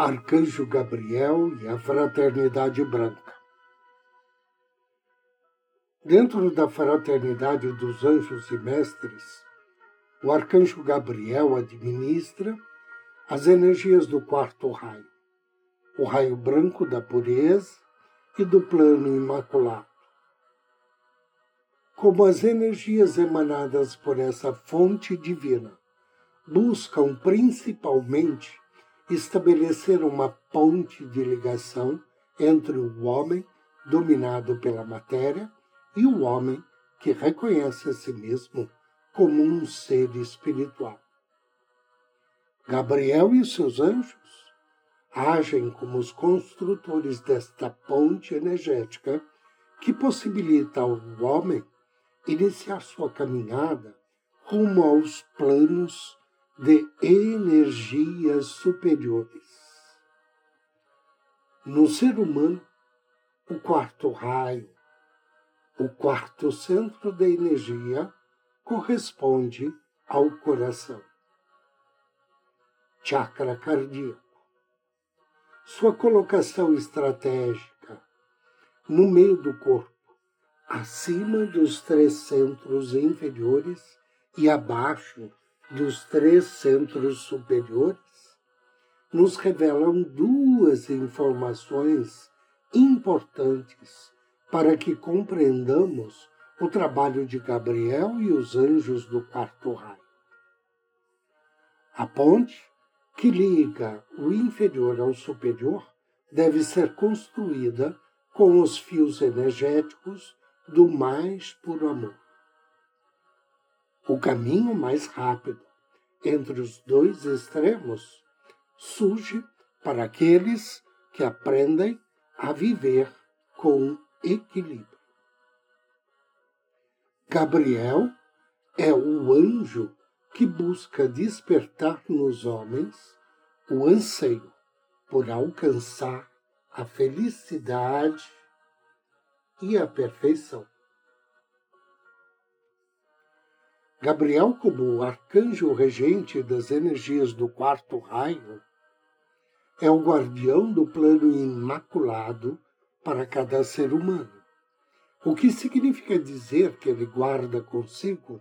Arcanjo Gabriel e a Fraternidade Branca. Dentro da Fraternidade dos Anjos e Mestres, o Arcanjo Gabriel administra as energias do quarto raio, o raio branco da pureza e do plano imaculado. Como as energias emanadas por essa fonte divina buscam principalmente estabelecer uma ponte de ligação entre o homem dominado pela matéria e o homem que reconhece a si mesmo como um ser espiritual. Gabriel e seus anjos agem como os construtores desta ponte energética que possibilita ao homem iniciar sua caminhada rumo aos planos de energias superiores. No ser humano, o quarto raio, o quarto centro da energia, corresponde ao coração. Chakra cardíaco. Sua colocação estratégica no meio do corpo, acima dos três centros inferiores e abaixo dos três centros superiores nos revelam duas informações importantes para que compreendamos o trabalho de Gabriel e os anjos do quarto raio. A ponte que liga o inferior ao superior deve ser construída com os fios energéticos do mais puro amor. O caminho mais rápido entre os dois extremos surge para aqueles que aprendem a viver com equilíbrio. Gabriel é o anjo que busca despertar nos homens o anseio por alcançar a felicidade e a perfeição. Gabriel, como arcanjo regente das energias do quarto raio, é o guardião do plano imaculado para cada ser humano, o que significa dizer que ele guarda consigo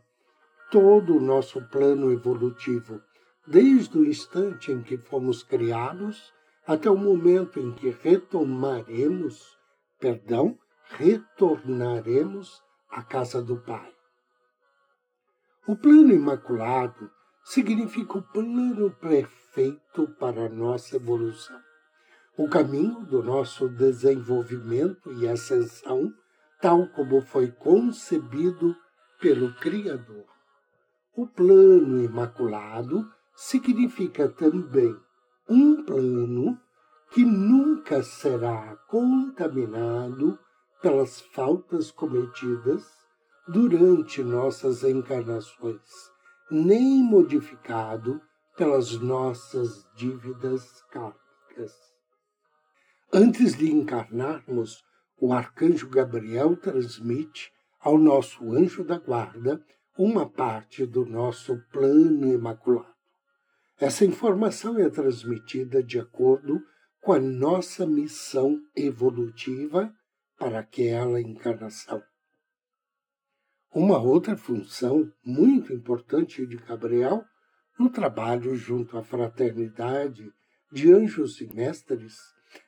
todo o nosso plano evolutivo, desde o instante em que fomos criados até o momento em que retomaremos, perdão, retornaremos à casa do Pai. O plano imaculado significa o plano perfeito para a nossa evolução, o caminho do nosso desenvolvimento e ascensão, tal como foi concebido pelo Criador. O plano imaculado significa também um plano que nunca será contaminado pelas faltas cometidas durante nossas encarnações, nem modificado pelas nossas dívidas kármicas. Antes de encarnarmos, o arcanjo Gabriel transmite ao nosso anjo da guarda uma parte do nosso plano imaculado. Essa informação é transmitida de acordo com a nossa missão evolutiva para aquela encarnação. Uma outra função muito importante de Gabriel no trabalho junto à fraternidade de anjos e mestres,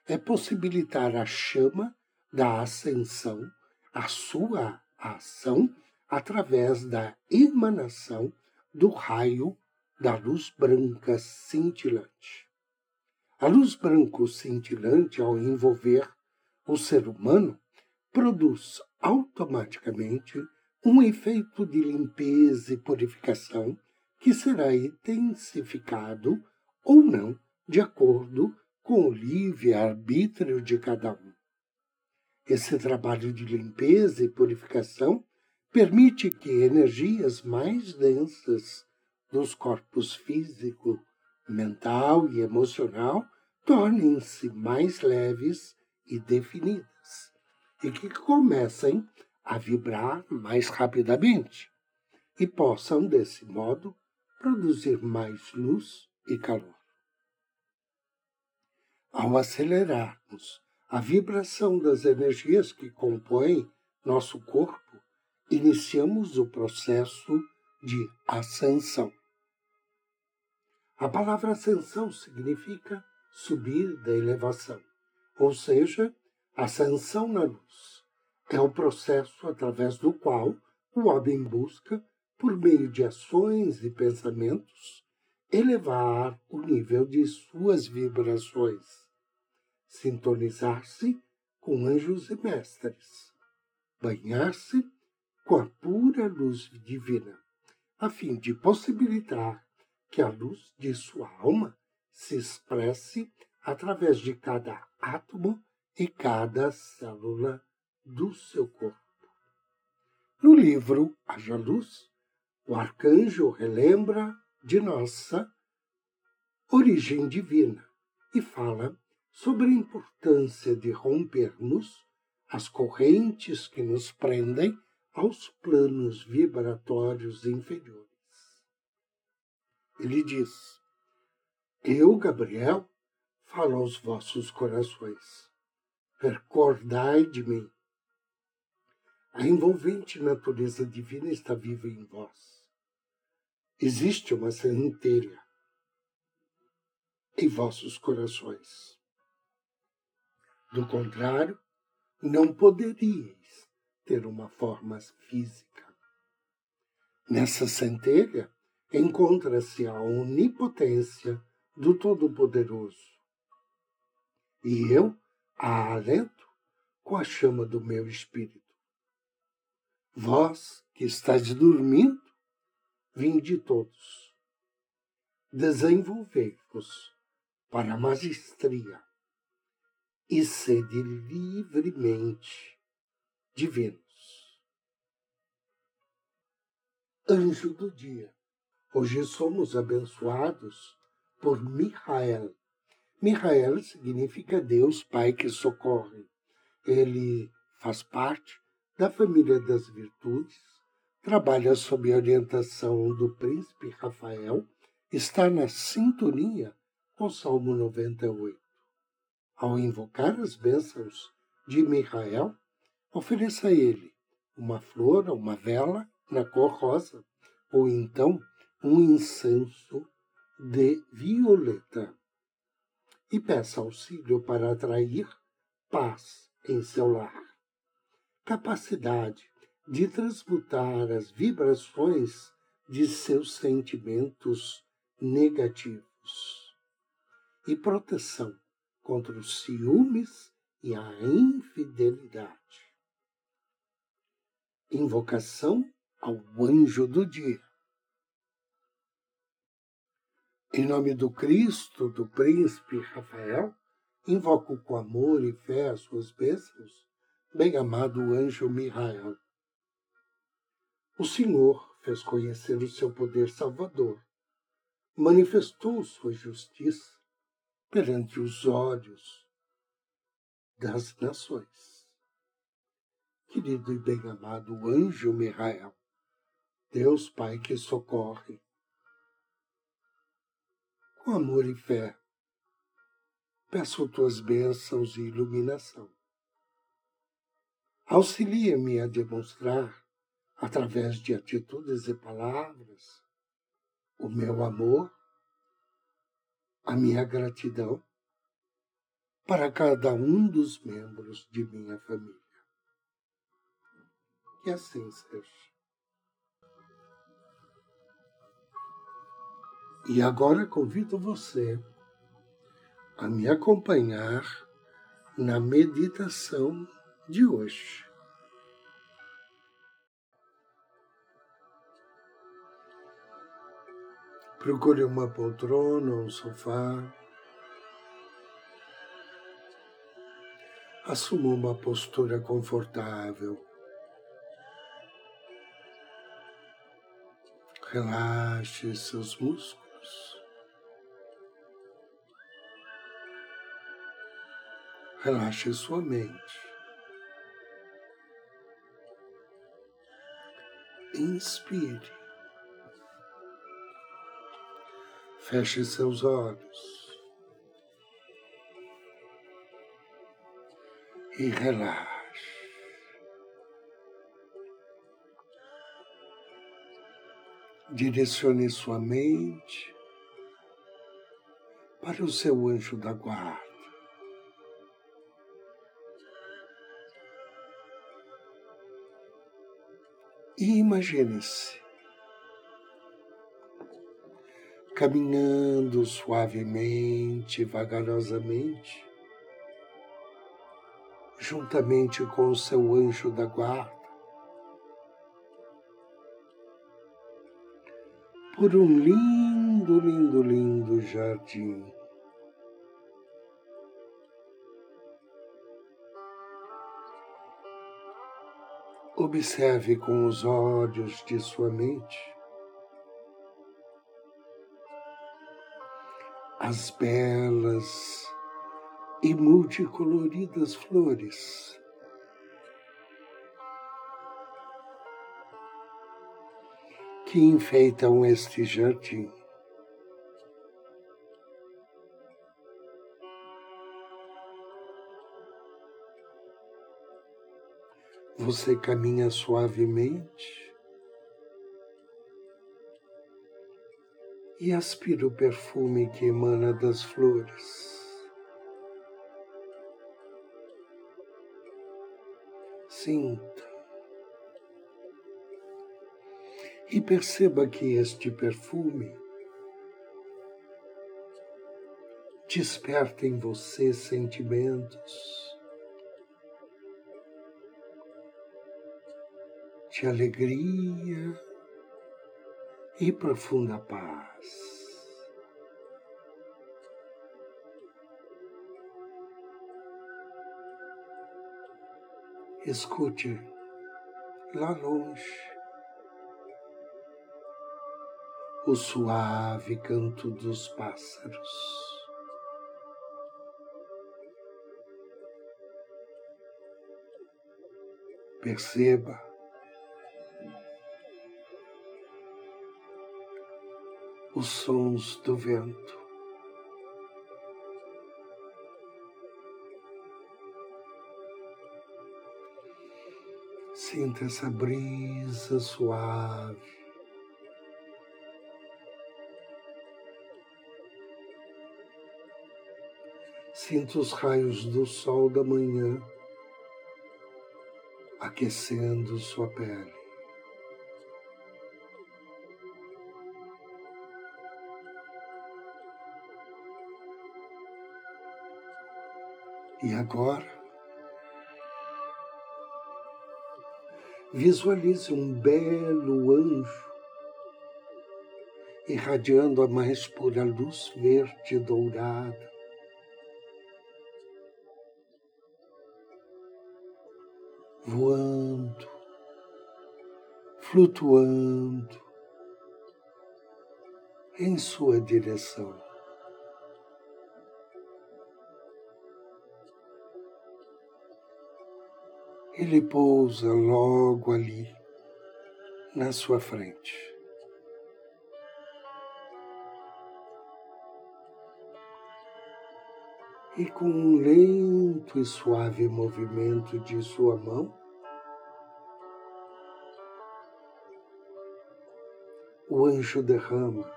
é possibilitar a chama da ascensão, a sua ação, através da emanação do raio da luz branca cintilante. A luz branco cintilante, ao envolver o ser humano, produz automaticamente um efeito de limpeza e purificação que será intensificado ou não de acordo com o livre-arbítrio de cada um. Esse trabalho de limpeza e purificação permite que energias mais densas dos corpos físico, mental e emocional tornem-se mais leves e definidas e que comecem a vibrar mais rapidamente e possam, desse modo, produzir mais luz e calor. Ao acelerarmos a vibração das energias que compõem nosso corpo, iniciamos o processo de ascensão. A palavra ascensão significa subir da elevação, ou seja, ascensão na luz é o processo através do qual o homem busca, por meio de ações e pensamentos, elevar o nível de suas vibrações, sintonizar-se com anjos e mestres, banhar-se com a pura luz divina, a fim de possibilitar que a luz de sua alma se expresse através de cada átomo e cada célula do seu corpo. No livro Haja Luz, o arcanjo relembra de nossa origem divina e fala sobre a importância de rompermos as correntes que nos prendem aos planos vibratórios inferiores. Ele diz: Eu, Gabriel, falo aos vossos corações. Recordai de mim a envolvente natureza divina está viva em vós. Existe uma centelha em vossos corações. Do contrário, não poderíeis ter uma forma física. Nessa centelha encontra-se a onipotência do Todo-Poderoso. E eu a alento com a chama do meu espírito. Vós que estáis dormindo, vinde todos. Desenvolvei-vos para a magistria e sede livremente divinos. Anjo do dia. Hoje somos abençoados por Michael. Michael significa Deus Pai que socorre. Ele faz parte da família das virtudes, trabalha sob a orientação do príncipe Rafael, está na sintonia com Salmo 98. Ao invocar as bênçãos de Michael, ofereça a ele uma flor ou uma vela na cor rosa, ou então um incenso de violeta. E peça auxílio para atrair paz em seu lar capacidade de transmutar as vibrações de seus sentimentos negativos e proteção contra os ciúmes e a infidelidade. Invocação ao anjo do dia. Em nome do Cristo, do príncipe Rafael, invoco com amor e fé as suas bênçãos bem-amado anjo Mihael. O Senhor fez conhecer o seu poder salvador, manifestou sua justiça perante os olhos das nações. Querido e bem-amado anjo Mihael, Deus Pai que socorre, com amor e fé, peço tuas bênçãos e iluminação Auxilia-me a demonstrar, através de atitudes e palavras, o meu amor, a minha gratidão para cada um dos membros de minha família. Que assim seja. E agora convido você a me acompanhar na meditação de hoje. Procure uma poltrona, um sofá. Assuma uma postura confortável. Relaxe seus músculos. Relaxe sua mente. Inspire. Feche seus olhos e relaxe. Direcione sua mente para o seu anjo da guarda. E imagine-se caminhando suavemente, vagarosamente, juntamente com o seu anjo da guarda, por um lindo, lindo, lindo jardim. Observe com os olhos de sua mente as belas e multicoloridas flores. Que enfeitam este jardim. Você caminha suavemente e aspira o perfume que emana das flores. Sinta e perceba que este perfume desperta em você sentimentos de alegria e profunda paz. Escute lá longe o suave canto dos pássaros. Perceba os sons do vento. Sinta essa brisa suave. Sinta os raios do sol da manhã aquecendo sua pele. E agora, visualize um belo anjo irradiando a mais pura luz verde dourada. Voando, flutuando em sua direção. ele pousa logo ali, na sua frente. E com um lento e suave movimento de sua mão, o anjo derrama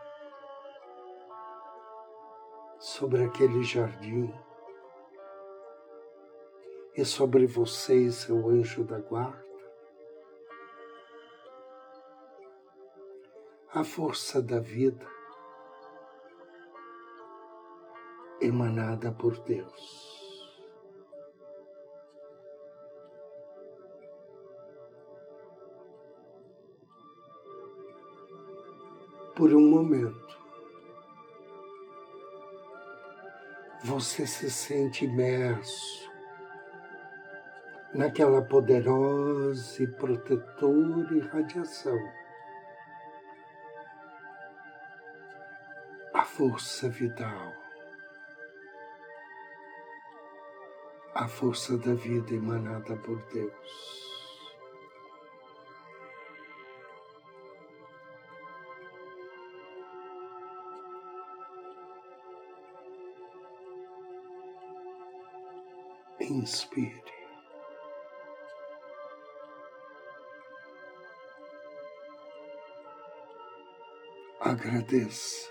sobre aquele jardim e sobre você e seu anjo da guarda. A força da vida emanada por Deus. Por um momento, você se sente imerso naquela poderosa e protetora irradiação. A força vital, a força da vida emanada por Deus. Inspire. Agradeça.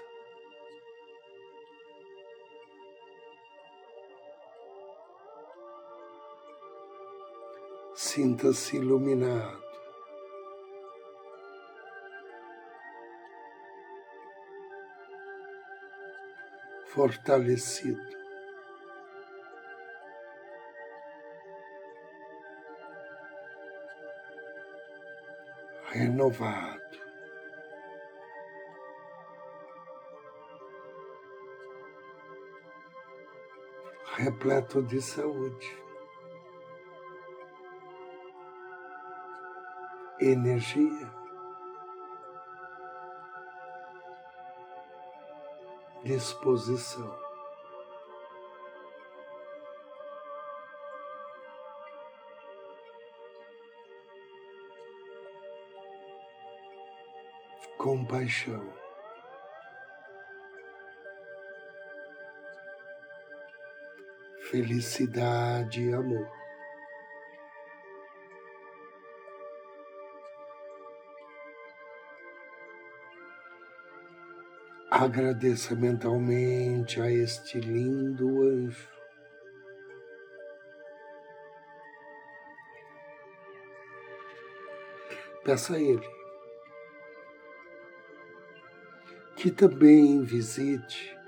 Sinta-se iluminado. Fortalecido. renovado. Repleto de saúde, energia, disposição. compaixão. Felicidade e amor. Agradeça mentalmente a este lindo anjo. Peça a ele que também visite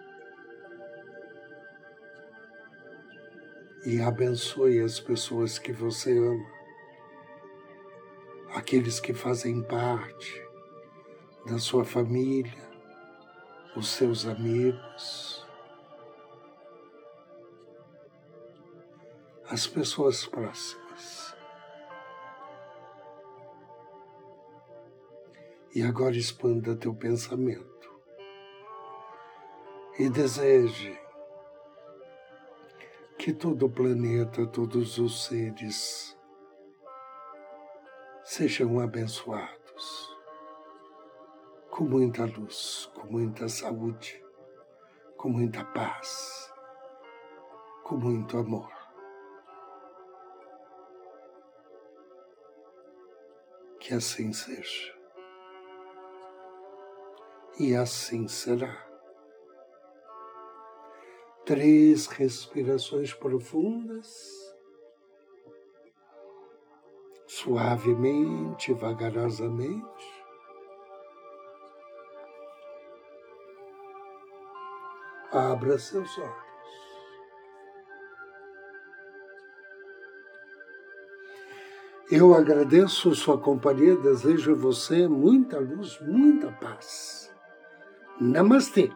e abençoe as pessoas que você ama, aqueles que fazem parte da sua família, os seus amigos, as pessoas próximas. E agora expanda teu pensamento e deseje que todo o planeta, todos os seres sejam abençoados com muita luz, com muita saúde, com muita paz, com muito amor. Que assim seja. E assim será três respirações profundas, suavemente, vagarosamente. Abra seus olhos. Eu agradeço sua companhia, desejo a você muita luz, muita paz. Namastê.